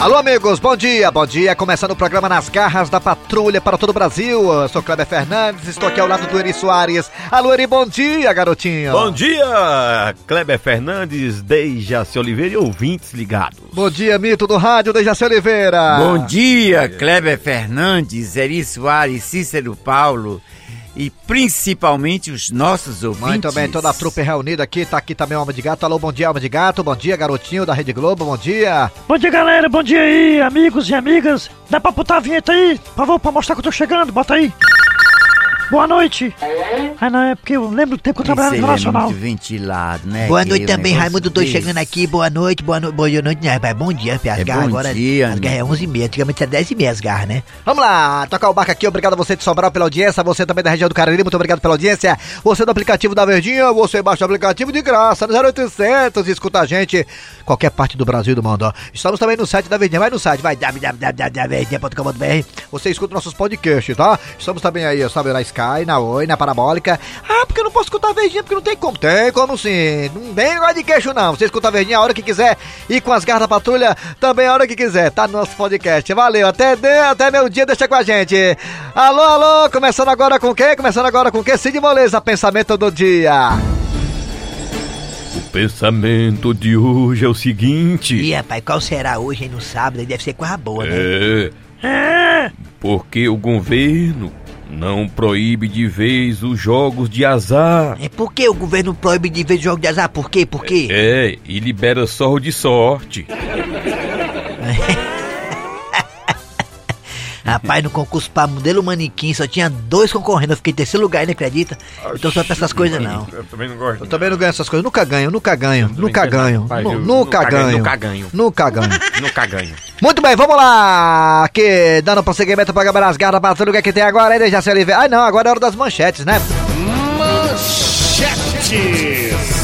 Alô, amigos, bom dia, bom dia. Começando o programa Nas Garras da Patrulha para todo o Brasil. Eu sou Kleber Fernandes, estou aqui ao lado do Eri Soares. Alô, Eri, bom dia, garotinho. Bom dia, Kleber Fernandes, Dejaci Oliveira e ouvintes ligados. Bom dia, mito do rádio, Dejaci Oliveira. Bom dia, Kleber Fernandes, Eri Soares, Cícero Paulo e principalmente os nossos ouvintes. Muito bem, toda a trupe reunida aqui, tá aqui também o Alma de Gato. Alô, bom dia, Alma de Gato. Bom dia, garotinho da Rede Globo, bom dia. Bom dia, galera. Bom dia aí, amigos e amigas. Dá pra botar a vinheta aí? Por favor, pra mostrar que eu tô chegando. Bota aí. Boa noite. Ah, não, é porque eu lembro do tempo que eu trabalhava no ele é Nacional. muito ventilado, né? Boa noite também, Raimundo Dois chegando aqui. Boa noite, boa noite, boa noite, né? rapaz? Bom dia, Pia. As É garras bom agora. dia, as né? garras é 11 h Antigamente era 10 h as garras, né? Vamos lá, tocar o barco aqui. Obrigado a você de Sobral pela audiência. Você também da região do Cariri, muito obrigado pela audiência. Você do aplicativo da Verdinha, você baixa o aplicativo de graça no 0800 e escuta a gente qualquer parte do Brasil e do mundo. ó. Estamos também no site da Verdinha. Vai no site, vai www.verdinha.com.br. Você escuta nossos podcasts, tá? Estamos também aí, sabe, na Sky, na Oi, na Parabólica. Ah, porque eu não posso escutar a Verdinha, porque não tem como. Tem como sim. Não tem negócio de queixo, não. Você escuta a Verdinha a hora que quiser e com as garras da patrulha também a hora que quiser. Tá no nosso podcast. Valeu, até, de, até meu dia, deixa com a gente. Alô, alô, começando agora com quem? Começando agora com quem? Cid Moleza, pensamento do dia. O pensamento de hoje é o seguinte. Ih, rapaz, qual será hoje, hein? No sábado? Deve ser coisa boa, né? É, É, porque o governo não proíbe de vez os jogos de azar. É por que o governo proíbe de ver jogo de azar? Por quê? Por quê? É, e libera só o de sorte. Rapaz, no concurso pra modelo manequim só tinha dois concorrendo. Eu fiquei em terceiro lugar, não acredita? Então só pra essas coisas, não. Eu também não gosto. Eu também não ganho essas coisas. Nunca ganho, nunca ganho, nunca ganho. rapaz, nu- eu Nunca ganho, nunca ganho. Nunca ganho. Nunca ganho. Muito bem, vamos lá! Aqui, dando prosseguimento para Câmara das Garras, para o que, é que tem agora, aí já se Oliveira. Ah, não, agora é hora das manchetes, né?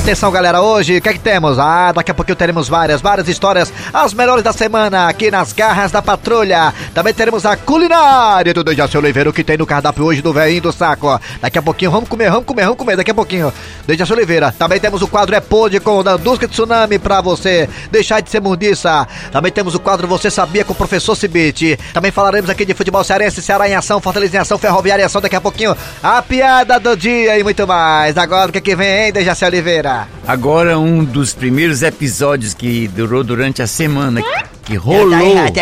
Atenção, galera, hoje o que é que temos? Ah, daqui a pouquinho teremos várias, várias histórias, as melhores da semana aqui nas garras da patrulha. Também teremos a culinária do Dejaci Oliveira, o que tem no cardápio hoje do velhinho do saco. Daqui a pouquinho vamos comer, vamos comer, vamos comer, daqui a pouquinho. Dejaci Oliveira. Também temos o quadro É Pode com o Dandusca Tsunami pra você deixar de ser mundiça. Também temos o quadro Você Sabia com o professor Cibite. Também falaremos aqui de futebol cearense, Ceará em ação, Fortaleza em ação, Ferroviária em ação. Daqui a pouquinho a piada do dia e muito mais. Agora o que, é que vem, hein, Dejaci Oliveira? Agora um dos primeiros episódios que durou durante a semana, que rolou. Tá errado,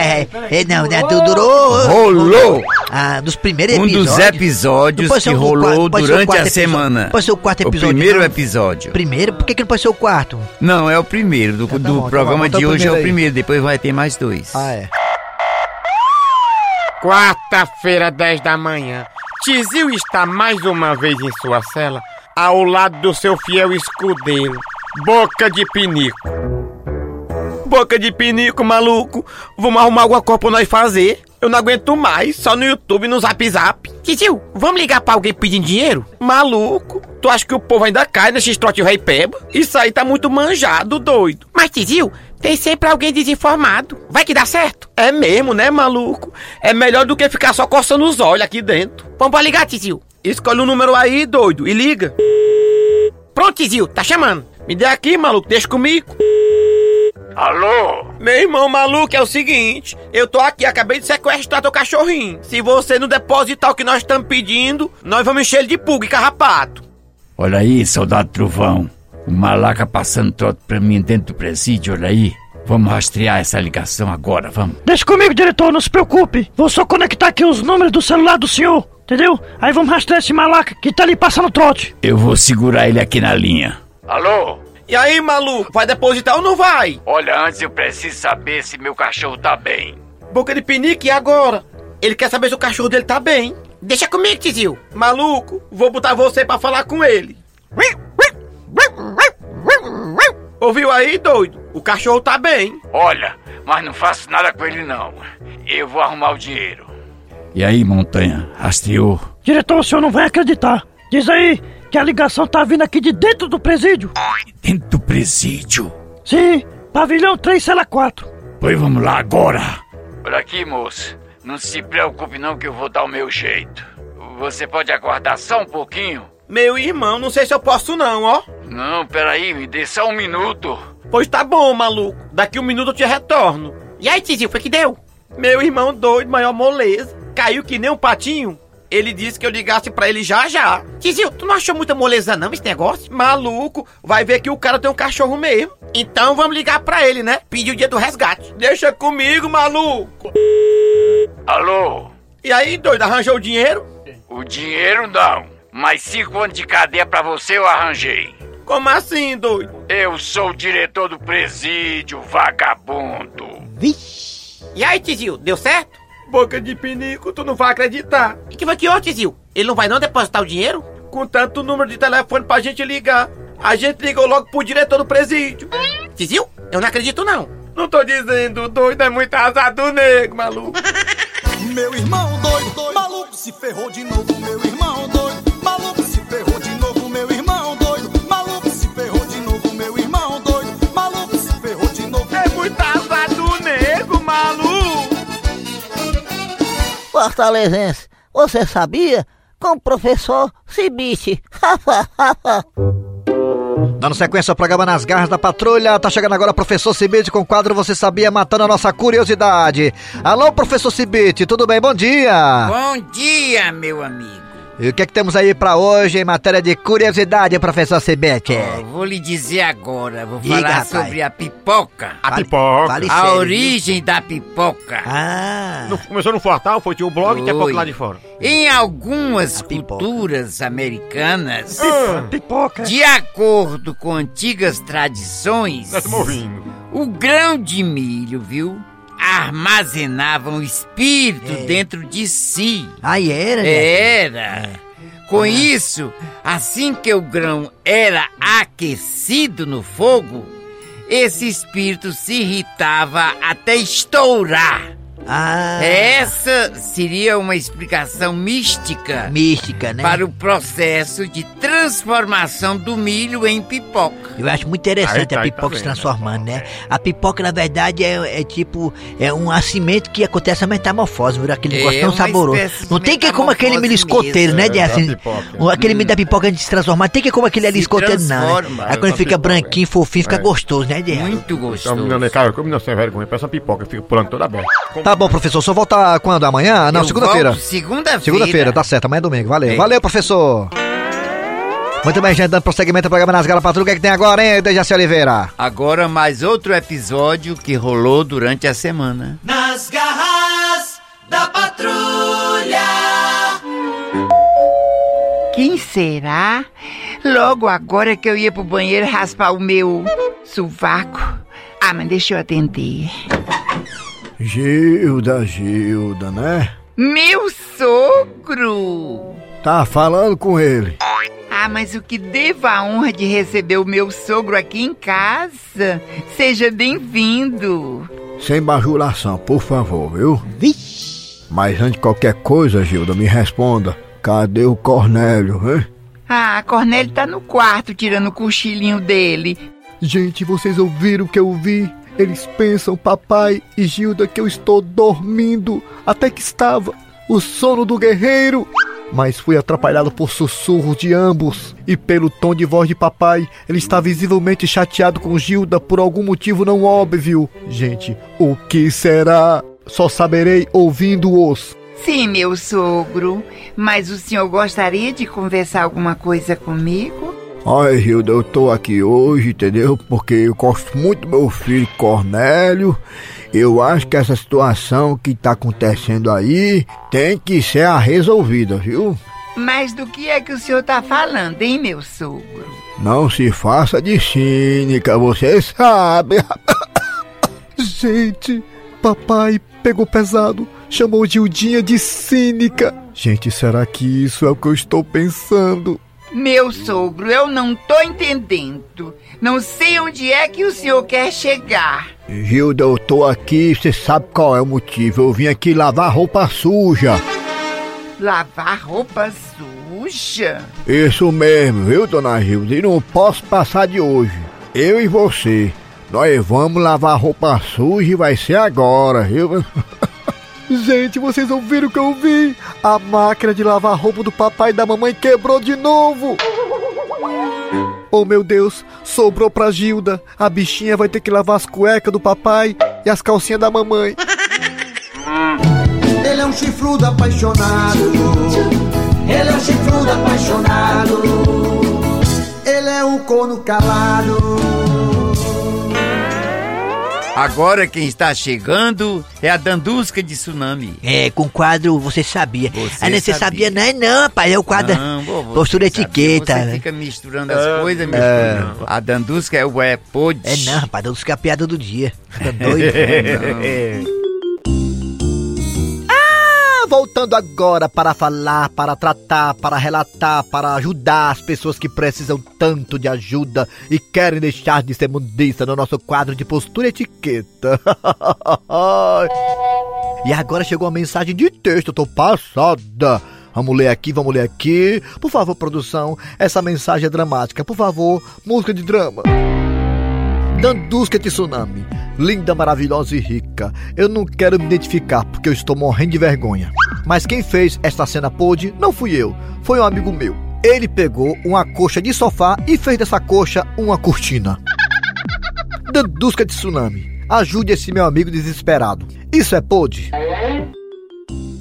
é, não, né? Du- Durou. Rolou! Ah, dos primeiros Um episódios. dos episódios que rolou quarto- durante a episódio. semana. Pode ser o quarto episódio. O primeiro não? episódio. Primeiro? Por que, que não pode ser o quarto? Não, é o primeiro. Do, tá do bom, tá programa bom, então de hoje é o primeiro aí. primeiro, depois vai ter mais dois. Ah, é. Quarta-feira, 10 da manhã. Tizil está mais uma vez em sua cela, ao lado do seu fiel escudeiro, Boca de Pinico. Boca de pinico, maluco. Vamos arrumar alguma coisa pra nós fazer. Eu não aguento mais, só no YouTube, no Zap Zap. Tizil, vamos ligar pra alguém pedindo dinheiro? Maluco, tu acha que o povo ainda cai nesse trote rei peba? Isso aí tá muito manjado, doido. Mas, Tizil, tem sempre alguém desinformado. Vai que dá certo. É mesmo, né, maluco? É melhor do que ficar só coçando os olhos aqui dentro. Vamos pra ligar, Tizil. Escolhe o número aí, doido, e liga. Pronto, Tizil, tá chamando. Me dê aqui, maluco, deixa comigo. Alô? Meu irmão maluco, é o seguinte, eu tô aqui, acabei de sequestrar teu cachorrinho. Se você não depositar o que nós estamos pedindo, nós vamos encher ele de pulga e carrapato. Olha aí, soldado Trovão. O malaca passando trote pra mim dentro do presídio, olha aí. Vamos rastrear essa ligação agora, vamos. deixa comigo, diretor, não se preocupe. Vou só conectar aqui os números do celular do senhor, entendeu? Aí vamos rastrear esse malaca que tá ali passando trote. Eu vou segurar ele aqui na linha. Alô? E aí, maluco, vai depositar ou não vai? Olha, antes eu preciso saber se meu cachorro tá bem. Boca de pinique, e agora? Ele quer saber se o cachorro dele tá bem. Deixa comigo, Tizil. Maluco, vou botar você pra falar com ele. Ouviu aí, doido? O cachorro tá bem. Olha, mas não faço nada com ele não. Eu vou arrumar o dinheiro. E aí, Montanha, rastreou? Diretor, o senhor não vai acreditar. Diz aí que a ligação tá vindo aqui de dentro do presídio. Dentro do presídio. Sim, pavilhão 3, cela 4. Pois vamos lá agora. Olha aqui, moço. Não se preocupe não que eu vou dar o meu jeito. Você pode aguardar só um pouquinho? Meu irmão, não sei se eu posso não, ó. Não, peraí, me dê só um minuto. Pois tá bom, maluco. Daqui um minuto eu te retorno. E aí, Tizil, foi que deu? Meu irmão doido, maior moleza. Caiu que nem um patinho. Ele disse que eu ligasse pra ele já já. Tizil, tu não achou muita moleza não esse negócio? Maluco, vai ver que o cara tem um cachorro mesmo. Então vamos ligar pra ele, né? Pedir o dia do resgate. Deixa comigo, maluco. Alô? E aí, doido, arranjou o dinheiro? O dinheiro não. Mas cinco anos de cadeia pra você eu arranjei. Como assim, doido? Eu sou o diretor do presídio, vagabundo. E aí, Tizil, deu certo? Boca de pinico, tu não vai acreditar. E que foi que houve, Tizil? Ele não vai não depositar o dinheiro? Com tanto número de telefone pra gente ligar. A gente ligou logo pro diretor do presídio. Tizil, eu não acredito não. Não tô dizendo, doido é muito azar do nego, maluco. Meu irmão doido, doido, maluco se ferrou de novo, meu irmão Fortalezense, você sabia? Com o professor Cibite. Dando sequência ao programa Nas Garras da Patrulha, tá chegando agora o professor Cibite com o quadro Você Sabia Matando a Nossa Curiosidade. Alô, professor Cibite, tudo bem? Bom dia! Bom dia, meu amigo. E o que é que temos aí pra hoje em matéria de curiosidade, professor Cibite? Ó, vou lhe dizer agora, vou Diga, falar rapaz. sobre a pipoca. A Fale- pipoca. fale a sério, viu? origem da pipoca. Ah, Não- começou no Fortal, foi tinha o blog e tinha pouco lá de fora. Em algumas A pipoca. culturas americanas, Pipoca. de acordo com antigas tradições, o grão de milho, viu, armazenava um espírito É. dentro de si. Aí era, né? Era. Com isso, assim que o grão era aquecido no fogo, esse espírito se irritava até estourar. Ah, Essa seria uma explicação mística mística, né? para o processo de transformação do milho em pipoca. Eu acho muito interessante tá, a tá pipoca se vendo, transformando, né? A pipoca, na verdade, é, é tipo, é um nascimento que acontece a metamorfose, viu? Aquele É negócio tão uma saboroso. de Não tem que como aquele milho escoteiro, né, mesmo, de é, assim, Aquele milho da pipoca antes de se transformar, tem que como aquele ali Se escoteiro, não, né? transforma. Aí quando fica pipoca. branquinho, fofinho, fica É. gostoso, né, de Muito Então, gostoso. menino, cara, como não sem vergonha, peça uma pipoca, fica pulando toda aberta. Tá bom, professor. Só volta quando? Amanhã? Não, segunda-feira. Segunda-feira. Segunda-feira, tá certo. Amanhã é domingo. Valeu. É. Valeu, professor. Muito bem, gente, dando prosseguimento ao programa Nas Garras da Patrulha. O que, é que tem agora, hein, Dejaci Oliveira? Agora mais outro episódio que rolou durante a semana. Nas garras da patrulha. Quem será? Logo agora que eu ia pro banheiro raspar o meu sovaco. Ah, mas deixa eu atender. Gilda, Gilda, né? Meu sogro! Tá falando com ele. Ah, mas o que devo a honra de receber o meu sogro aqui em casa? Seja bem-vindo. Sem bajulação, por favor, viu? Mas antes de qualquer coisa, Gilda, me responda. Cadê o Cornélio, hein? Ah, Cornélio tá no quarto tirando o cochilinho dele. Gente, vocês ouviram o que eu vi? Eles pensam, papai e Gilda, que eu estou dormindo. Até que estava. O sono do guerreiro. Mas fui atrapalhado por sussurros de ambos. E pelo tom de voz de papai, ele está visivelmente chateado com Gilda por algum motivo não óbvio. Gente, o que será? Só saberei ouvindo-os. Sim, meu sogro. Mas o senhor gostaria de conversar alguma coisa comigo? Ai, Gilda, eu tô aqui hoje, entendeu? Porque eu gosto muito do meu filho Cornélio. Eu acho que essa situação que tá acontecendo aí tem que ser a resolvida, viu? Mas do que é que o senhor tá falando, hein, meu sogro? Não se faça de cínica, você sabe. Gente, papai pegou pesado, chamou Gildinha de cínica. Gente, será que isso é o que eu estou pensando? Meu sogro, eu não tô entendendo. Não sei onde é que o senhor quer chegar. Gilda, eu tô aqui, você sabe qual é o motivo. Eu vim aqui lavar roupa suja. Lavar roupa suja? Isso mesmo, viu, dona Gilda? E não posso passar de hoje. Eu e você. Nós vamos lavar roupa suja e vai ser agora, viu? Gente, vocês ouviram o que eu vi? A máquina de lavar roupa do papai e da mamãe quebrou de novo. Oh meu Deus, sobrou pra Gilda. A bichinha vai ter que lavar as cuecas do papai e as calcinhas da mamãe. Ele é um chifrudo apaixonado. Ele é um chifrudo apaixonado. Ele é um corno calado. Agora quem está chegando é a Dandusca de Tsunami. É, com o quadro Você Sabia. Você ah, não, você sabia, não é não, rapaz, é o quadro Não, vovô, Postura Etiqueta. sabia, Você fica misturando as coisas, misturando. A Dandusca é o é. É não, rapaz, Deus que é a piada do dia. Tá doido? Ah, voltando agora para falar, para tratar, para relatar, para ajudar as pessoas que precisam tanto de ajuda e querem deixar de ser mundista no nosso quadro de postura e etiqueta. e agora chegou uma mensagem de texto, eu tô passada. Vamos ler aqui, vamos ler aqui. Por favor, produção, essa mensagem é dramática. Por favor, música de drama. Dandusca Tsunami, linda, maravilhosa e rica. Eu não quero me identificar porque eu estou morrendo de vergonha. Mas quem fez esta cena pôde não fui eu, foi um amigo meu. Ele pegou uma coxa de sofá e fez dessa coxa uma cortina. Dandusca Tsunami, ajude esse meu amigo desesperado. Isso é pôde?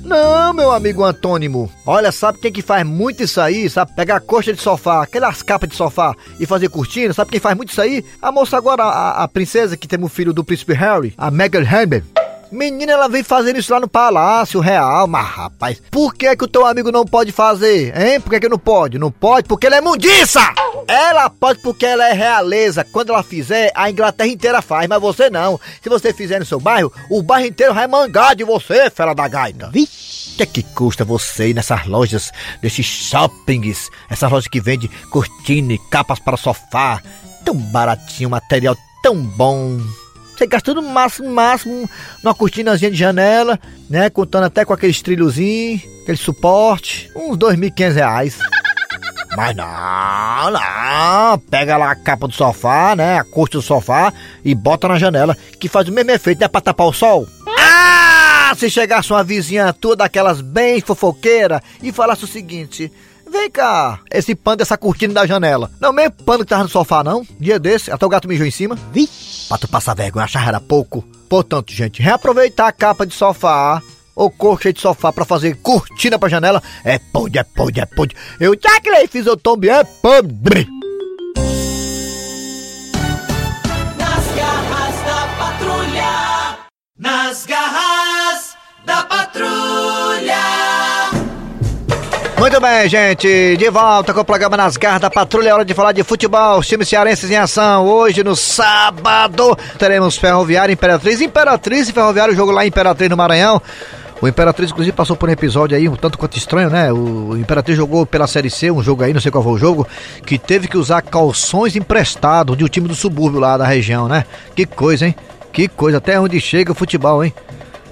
Não, meu amigo antônimo. Olha, sabe quem que faz muito isso aí? Sabe pegar coxa de sofá, aquelas capas de sofá e fazer cortina? Sabe quem faz muito isso aí? A moça agora, a, a princesa que tem o filho do príncipe Harry, a Meghan Harper. Menina, ela vem fazendo isso lá no Palácio Real, mas rapaz, por que que o teu amigo não pode fazer, hein? Por que que não pode? Não pode porque ele é mundiça! Ela pode porque ela é realeza. Quando ela fizer, a Inglaterra inteira faz, mas você não. Se você fizer no seu bairro, o bairro inteiro vai mangar de você, fera da gaita. Vixe! O que é que custa você ir nessas lojas, desses shoppings, essas lojas que vendem cortina e capas para sofá? Tão baratinho, material tão bom. Você gasta no máximo, máximo, numa cortinazinha de janela, né? Contando até com aqueles trilhozinhos, aquele suporte, uns dois mil e quinhentos reais. Mas não, não, pega lá a capa do sofá, né? A costa do sofá e bota na janela, que faz o mesmo efeito, não é pra tapar o sol? Ah, se chegasse uma vizinha tua daquelas bem fofoqueira e falasse o seguinte... Vem cá, esse pano dessa cortina da janela. Não é o mesmo pano que tava no sofá, não? Dia desse, até o gato mijou em cima. Vixe! Pra tu passar vergonha, achar era pouco. Portanto, gente, reaproveitar a capa de sofá ou coxa de sofá pra fazer cortina pra janela é pode, é pode, é pode. Eu já que fiz o tombe, é podre. Nas garras da patrulha. Nas garras da patrulha. Muito bem, gente, de volta com o programa Nas Garras da Patrulha. É hora de falar de futebol, os times cearenses em ação. Hoje, no sábado, teremos Ferroviária Imperatriz. Imperatriz e Ferroviária, o jogo lá em Imperatriz, no Maranhão. O Imperatriz, inclusive, passou por um episódio aí um tanto quanto estranho, né? O Imperatriz jogou pela Série C, um jogo aí, não sei qual foi o jogo, que teve que usar calções emprestados de um time do subúrbio lá da região, né? Que coisa, hein? Que coisa, até onde chega o futebol, hein?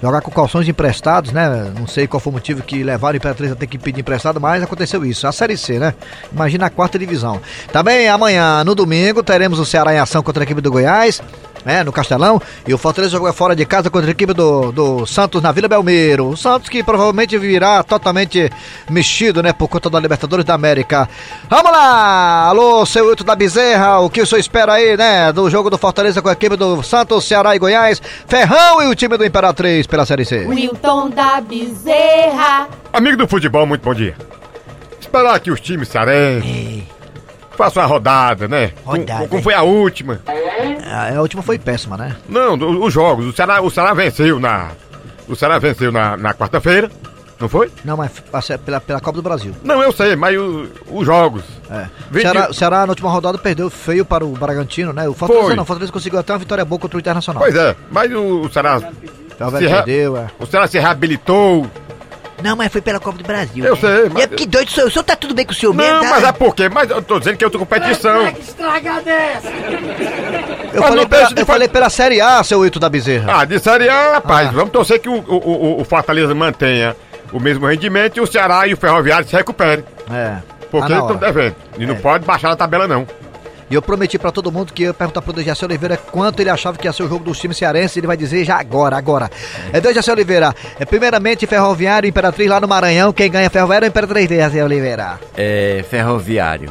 Jogar com calções emprestados, né? Não sei qual foi o motivo que levaram o Imperatriz a ter que pedir emprestado, mas aconteceu isso. A Série C, né? Imagina a quarta divisão. Também amanhã, no domingo, teremos o Ceará em ação contra a equipe do Goiás. Né, no Castelão, e o Fortaleza joga fora de casa contra a equipe do, do Santos na Vila Belmiro. O Santos que provavelmente virá totalmente mexido, né, por conta da Libertadores da América. Vamos lá! Alô, seu Hilton da Bezerra, o que o senhor espera aí, né, do jogo do Fortaleza com a equipe do Santos, Ceará e Goiás, Ferrão e o time do Imperatriz pela Série C. Wilton da Bezerra. Amigo do futebol, muito bom dia. Esperar que os times cearenses façam uma rodada, né? Rodada, Como, como foi a última. A, a última foi péssima, né? Não, do- os jogos. O Ceará, o Ceará venceu na. O Ceará venceu na, na quarta-feira, não foi? Não, mas pela, pela Copa do Brasil. Não, eu sei, mas o- os jogos. É. O Vem Ceará, o Ceará na última rodada perdeu feio para o Bragantino, né? O Fortaleza Foi. não, o Fortaleza conseguiu até uma vitória boa contra o Internacional. Pois é, mas o, o Ceará. Talvez perdeu, é. O Ceará se reabilitou. Não, mas foi pela Copa do Brasil. Eu sei, mas- É porque doido sou eu. O senhor tá tudo bem com o senhor mesmo? Não, tá? mas é por quê? Mas eu tô dizendo que é outra competição. Estraga dessa. Eu, Mas falei não pela, eu fa- falei pela Série A, seu Hilton da Bezerra. Ah, de Série A, rapaz, vamos torcer que o, o, o- o Fortaleza mantenha o mesmo rendimento e o Ceará e o Ferroviário se recuperem. É. Porque Tá na eles estão devendo. E não É. pode baixar na tabela, não. E eu prometi pra todo mundo que eu ia perguntar pro Dejaci Oliveira quanto ele achava que ia ser o jogo dos times cearenses. Ele vai dizer já agora, agora. É Dejaci Oliveira. É primeiramente Ferroviário e Imperatriz lá no Maranhão. Quem ganha Ferroviário é Imperatriz, Dejaci Oliveira. É ferroviário.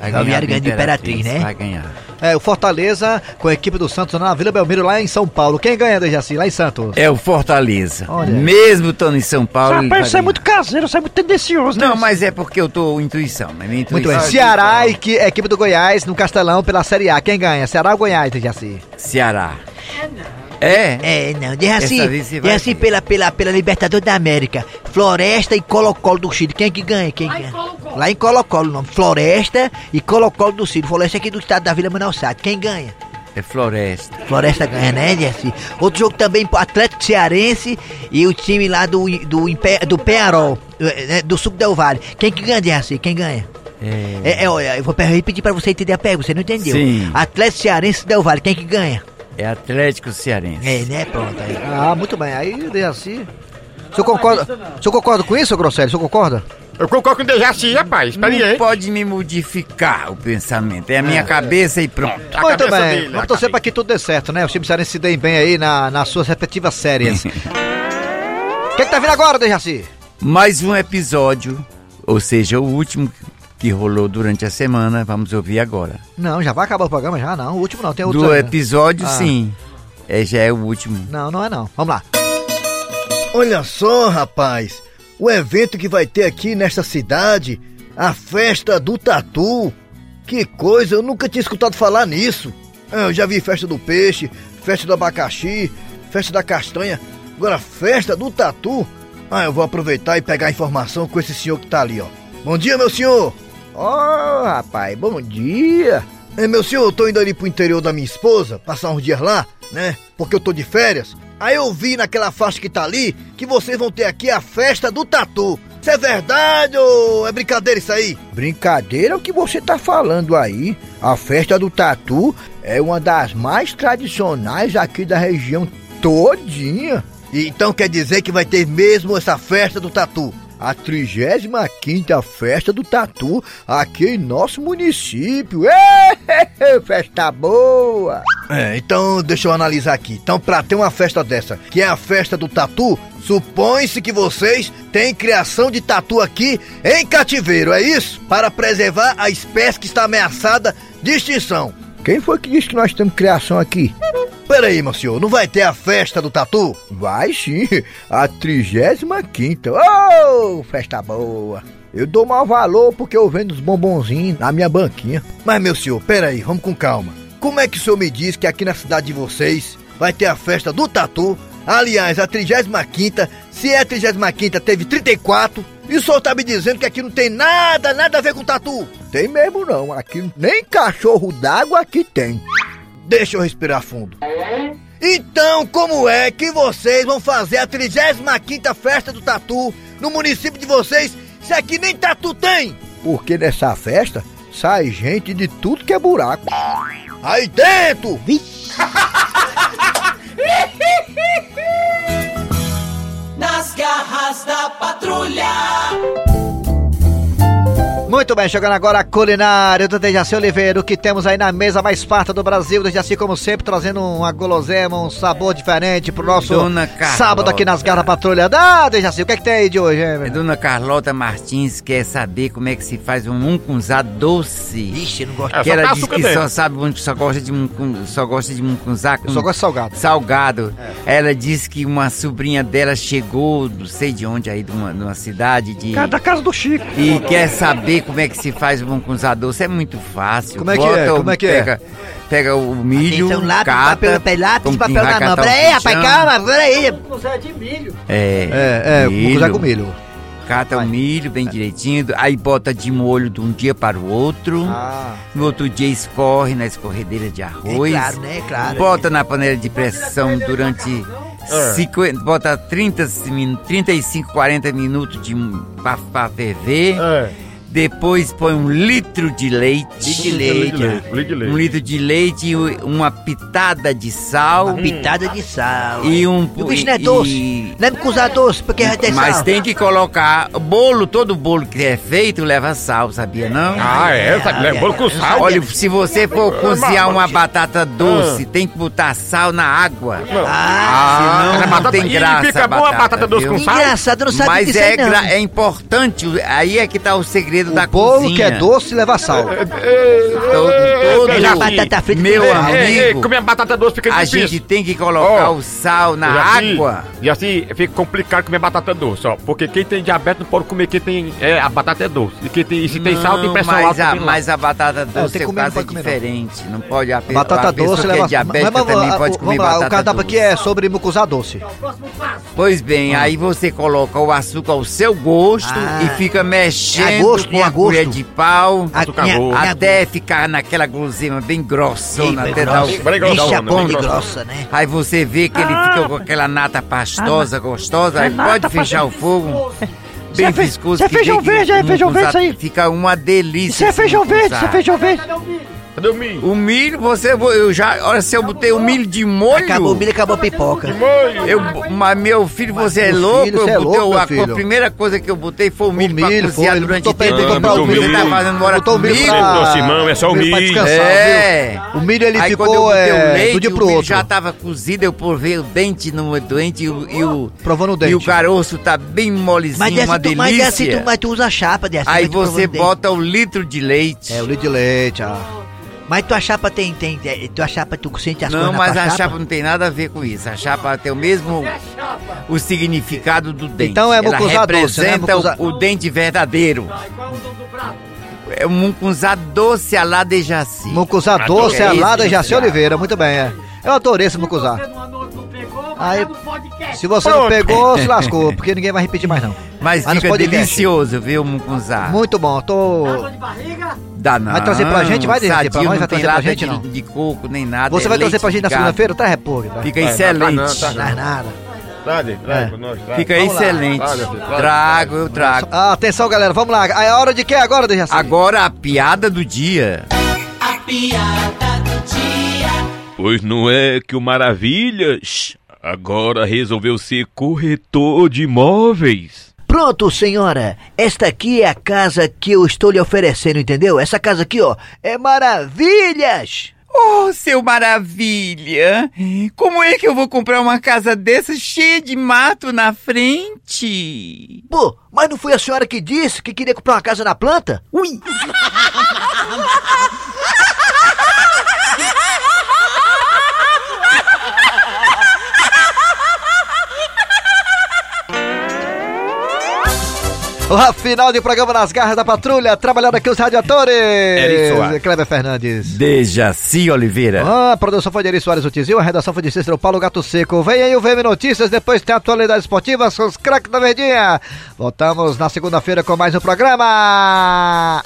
Ferroviário ganha de Imperatriz, né? Vai ganhar. É, o Fortaleza com a equipe do Santos na Vila Belmiro, lá em São Paulo. Quem ganha, Dejaci, lá em Santos? É o Fortaleza. Olha. Mesmo estando em São Paulo. Rapaz, vai você é muito caseiro, você é muito tendencioso, né? Não, mas é porque eu tô intuição, né? Minha Muito intuição. bem. Ceará e que, equipe do Goiás no Castelão pela Série A. Quem ganha? Ceará ou Goiás, Dejaci? Ceará. É? É, não, diz assim, diz assim pela, pela, pela Libertadores da América. Floresta e Colo-Colo do Chile. Quem é que ganha? Quem ganha? Lá em Colo-Colo, o nome. Floresta e Colo-Colo do Chile. Floresta aqui do estado da Vila Manausat. Quem ganha? É Floresta. Floresta ganha, né, Jesse? Outro jogo também, Atlético Cearense e o time lá do, do, do Penharol, eh, né, do Suco Del Vale. Quem que ganha, Jesse? Quem ganha? É. É, é, olha, eu vou pe- repetir pra você entender a pergunta, você não entendeu. Sim. Atlético Cearense e Del Vale, quem que ganha? É Atlético Cearense. É, né? Pronto aí. Ah, muito bem. Aí, Dejaci. O senhor concorda, o senhor concorda com isso, Grosselio? O senhor concorda? Eu concordo com o Dejaci, rapaz. Espera aí, Não hein? pode me modificar o pensamento. É a minha cabeça e pronto. A Muito cabeça bem. dele, Vamos a torcer pra que tudo dê certo, né? Os times cearenses se deem bem aí na, nas suas respectivas séries. O que, que tá vindo agora, Dejaci? Mais um episódio, ou seja, o último que rolou durante a semana, vamos ouvir agora. Não, já vai acabar o programa já? Não, o último não, tem outro. Do ainda. episódio, Ah. sim. É, já é o último. Não, não é não. Vamos lá. Olha só, rapaz, o evento que vai ter aqui nesta cidade, a festa do tatu. Que coisa, eu nunca tinha escutado falar nisso. Ah, Eu já vi festa do peixe, festa do abacaxi, festa da castanha. Agora, festa do tatu? Ah, eu vou aproveitar e pegar a informação com esse senhor que tá ali, ó. Bom dia, meu senhor! Ó, rapaz, bom dia! É, meu senhor, eu tô indo ali pro interior da minha esposa, passar uns dias lá, né? Porque eu tô de férias. Aí eu vi naquela faixa que tá ali que vocês vão ter aqui a festa do tatu. Isso é verdade ou é brincadeira isso aí? Brincadeira é o que você tá falando aí. A festa do tatu é uma das mais tradicionais aqui da região todinha. Então quer dizer que vai ter mesmo essa festa do tatu? A 35ª festa do tatu aqui em nosso município. Ê, festa boa! É, então deixa eu analisar aqui. Então, pra ter uma festa dessa, que é a festa do tatu, supõe-se que vocês têm criação de tatu aqui em cativeiro, é isso? Para preservar a espécie que está ameaçada de extinção. Quem foi que disse que nós temos criação aqui? Peraí, meu senhor, não vai ter a festa do tatu? Vai sim, a 35ª. Ô, festa boa! Eu dou mau valor porque eu vendo os bombonzinhos na minha banquinha. Mas, meu senhor, peraí, vamos com calma. Como é que o senhor me diz que aqui na cidade de vocês vai ter a festa do tatu? Aliás, a 35ª, se é a 35ª, teve 34. E o senhor tá me dizendo que aqui não tem nada, nada a ver com tatu? Tem mesmo não, aqui nem cachorro d'água aqui tem. Deixa eu respirar fundo. Então, como é que vocês vão fazer a 35ª festa do tatu no município de vocês, se aqui nem tatu tem? Porque nessa festa sai gente de tudo que é buraco. Aí dentro! Nas garras da patrulha. Muito bem, chegando agora a culinária do Dejaci Oliveira, o que temos aí na mesa mais farta do Brasil, Dejaci como sempre, trazendo uma gulosema, um sabor diferente pro nosso sábado aqui nas garras da patrulha. Ah, Dejaci, o que é que tem aí de hoje, hein? Dona Carlota Martins quer saber como é que se faz um mungunzá doce. Ixi, eu não gosto. É, que ela diz que dentro. só sabe só gosta de muncun, só gosta de mungunzá com só gosto de salgado. salgado. Ela disse que uma sobrinha dela chegou, não sei de onde aí, de uma, de uma cidade de da casa do Chico. e quer saber como é que se faz o mungunzá doce. É muito fácil. Como é que é? Bota o- Como é que é? pega, Pega o milho, Atenção, lápis, cata, papel, papel, lápis, papel na mão. catar Pera um aí, rapaz, calma, pera aí. É, É, é, mucuzá com milho. Cata o milho bem direitinho, aí bota de molho de um dia para o outro. Ah. No outro dia escorre na escorredeira de arroz. É claro, né? Claro. Bota na panela de pressão durante É. 50, bota 30, min- 35, 40 minutos de pra, pra ferver. É. Depois põe um litro de leite. Litro de leite, Litro de leite. Um litro de leite e uma pitada de sal. Uma pitada de sal. E um. E o bicho não é e- doce. Não é me usar doce, porque vai ter Mas sal. tem que colocar bolo, todo bolo que é feito leva sal, sabia não? Ah, é? Sabe, né? Bolo com sal. Olha, se você for cozinhar uma batata doce, tem que botar sal na água. Ah, senão essa não batata- tem e graça fica a boa a batata doce viu? com sal? Engraçado, não sabia Mas disso é, não. é importante, aí é que tá o segredo segredo da bolo cozinha. que é doce leva sal. Todo, todo Dejaci. batata frita meu amigo. Ei, comer batata doce fica a difícil. gente tem que colocar o sal na Jaci, água. E assim, fica complicado comer batata doce, ó. Porque quem tem diabetes não pode comer quem tem. É, a batata é doce. E, quem tem, e se tem sal, tem pressão mas alta. a, mas a batata tem doce, que seu comer, não caso é diferente. Não pode a, Batata a doce que leva é diabética também ah, pode comer batata o cardápio doce. aqui é sobre mucuzá doce. Pois bem, aí você coloca o açúcar ao seu gosto Ah. e fica mexendo É a gosto, com a colher de pau A- minha- até ficar naquela guloseima bem grossona, Bem até dar grossa. o... Bem grossa, Deixa a bem grossa. né? Aí você vê que ele Ah. fica com aquela nata pastosa, gostosa, É aí pode fechar o fogo. Bem é viscoso. isso é feijão verde, é o feijão verde isso aí. Fica uma delícia. Isso é feijão verde, isso é feijão verde. Cadê o milho? O milho, você, eu já, olha, se eu botei o milho de molho. Acabou o milho, acabou a pipoca. Eu, mas meu filho, você é louco? filho, você é eu botei louco, a, filho. a primeira coisa que eu botei foi o milho, milho, pra cozinhar foi, durante pra ele tempo. comprar o Você milho. tá fazendo hora o milho Simão, é só o milho pra milho. descansar, É. viu? O milho ele Aí quando eu ficou botei é, o leite, do dia o pro milho outro. já tava cozido, eu provei o dente no doente e o, e o, Provando o dente. e o caroço tá bem molezinho, Mas, uma mas, delícia. tu, mas tu usa chapa dessa. Aí você bota o litro de leite. É, o litro de leite, ah. Mas tua chapa tem, tem, é, tua chapa tu sente as Não, mas a chapa? não tem nada a ver com isso. A chapa tem o mesmo o significado do dente. Então é Ela mucuzá doce, né? o, o dente verdadeiro. É um mucuzá doce a lá de Jaci. Mucuzá Ah, doce, é é isso, lá da Jaci. Oliveira, muito bem, é. Eu adorei esse mucuzá. Aí, se você não Pronto. pegou, se lascou, porque ninguém vai repetir mais não. Mas Mas fica delicioso, viu, o mucuzá? Muito bom, tô... Dá não. Vai trazer pra gente? Vai, Derrete, Sadio, pra nós, não vai tem trazer pra gente, de, não? de coco, nem nada. Você é vai trazer pra gente na segunda-feira? Tá repouso. Tá? Fica excelente. tá, tá, é nada. Traz, traz É. nós, traz. Fica Vamos excelente. Traga, traga. Trago, eu trago. Ah, atenção, galera, vamos lá. É hora de quê agora, Dejaci? Agora a piada do dia. A piada do dia. Pois não é que o Maravilhas agora resolveu ser corretor de imóveis. Pronto, senhora. Esta aqui é a casa que eu estou lhe oferecendo, entendeu? Essa casa aqui, ó, é maravilhas. Oh, seu maravilha! Como é que eu vou comprar uma casa dessa cheia de mato na frente? Pô, mas não foi a senhora que disse que queria comprar uma casa na planta? Ui! O final de programa nas garras da patrulha, trabalhando aqui os radiadores. Eri Soares. Kleber Fernandes. Dejaci Oliveira. Ah, a produção foi de Eri Soares o Tizil, a redação foi de Cícero Paulo Gato Seco. Vem aí o VM Notícias, depois tem atualidades esportivas com os craques da Verdinha. Voltamos na segunda-feira com mais um programa.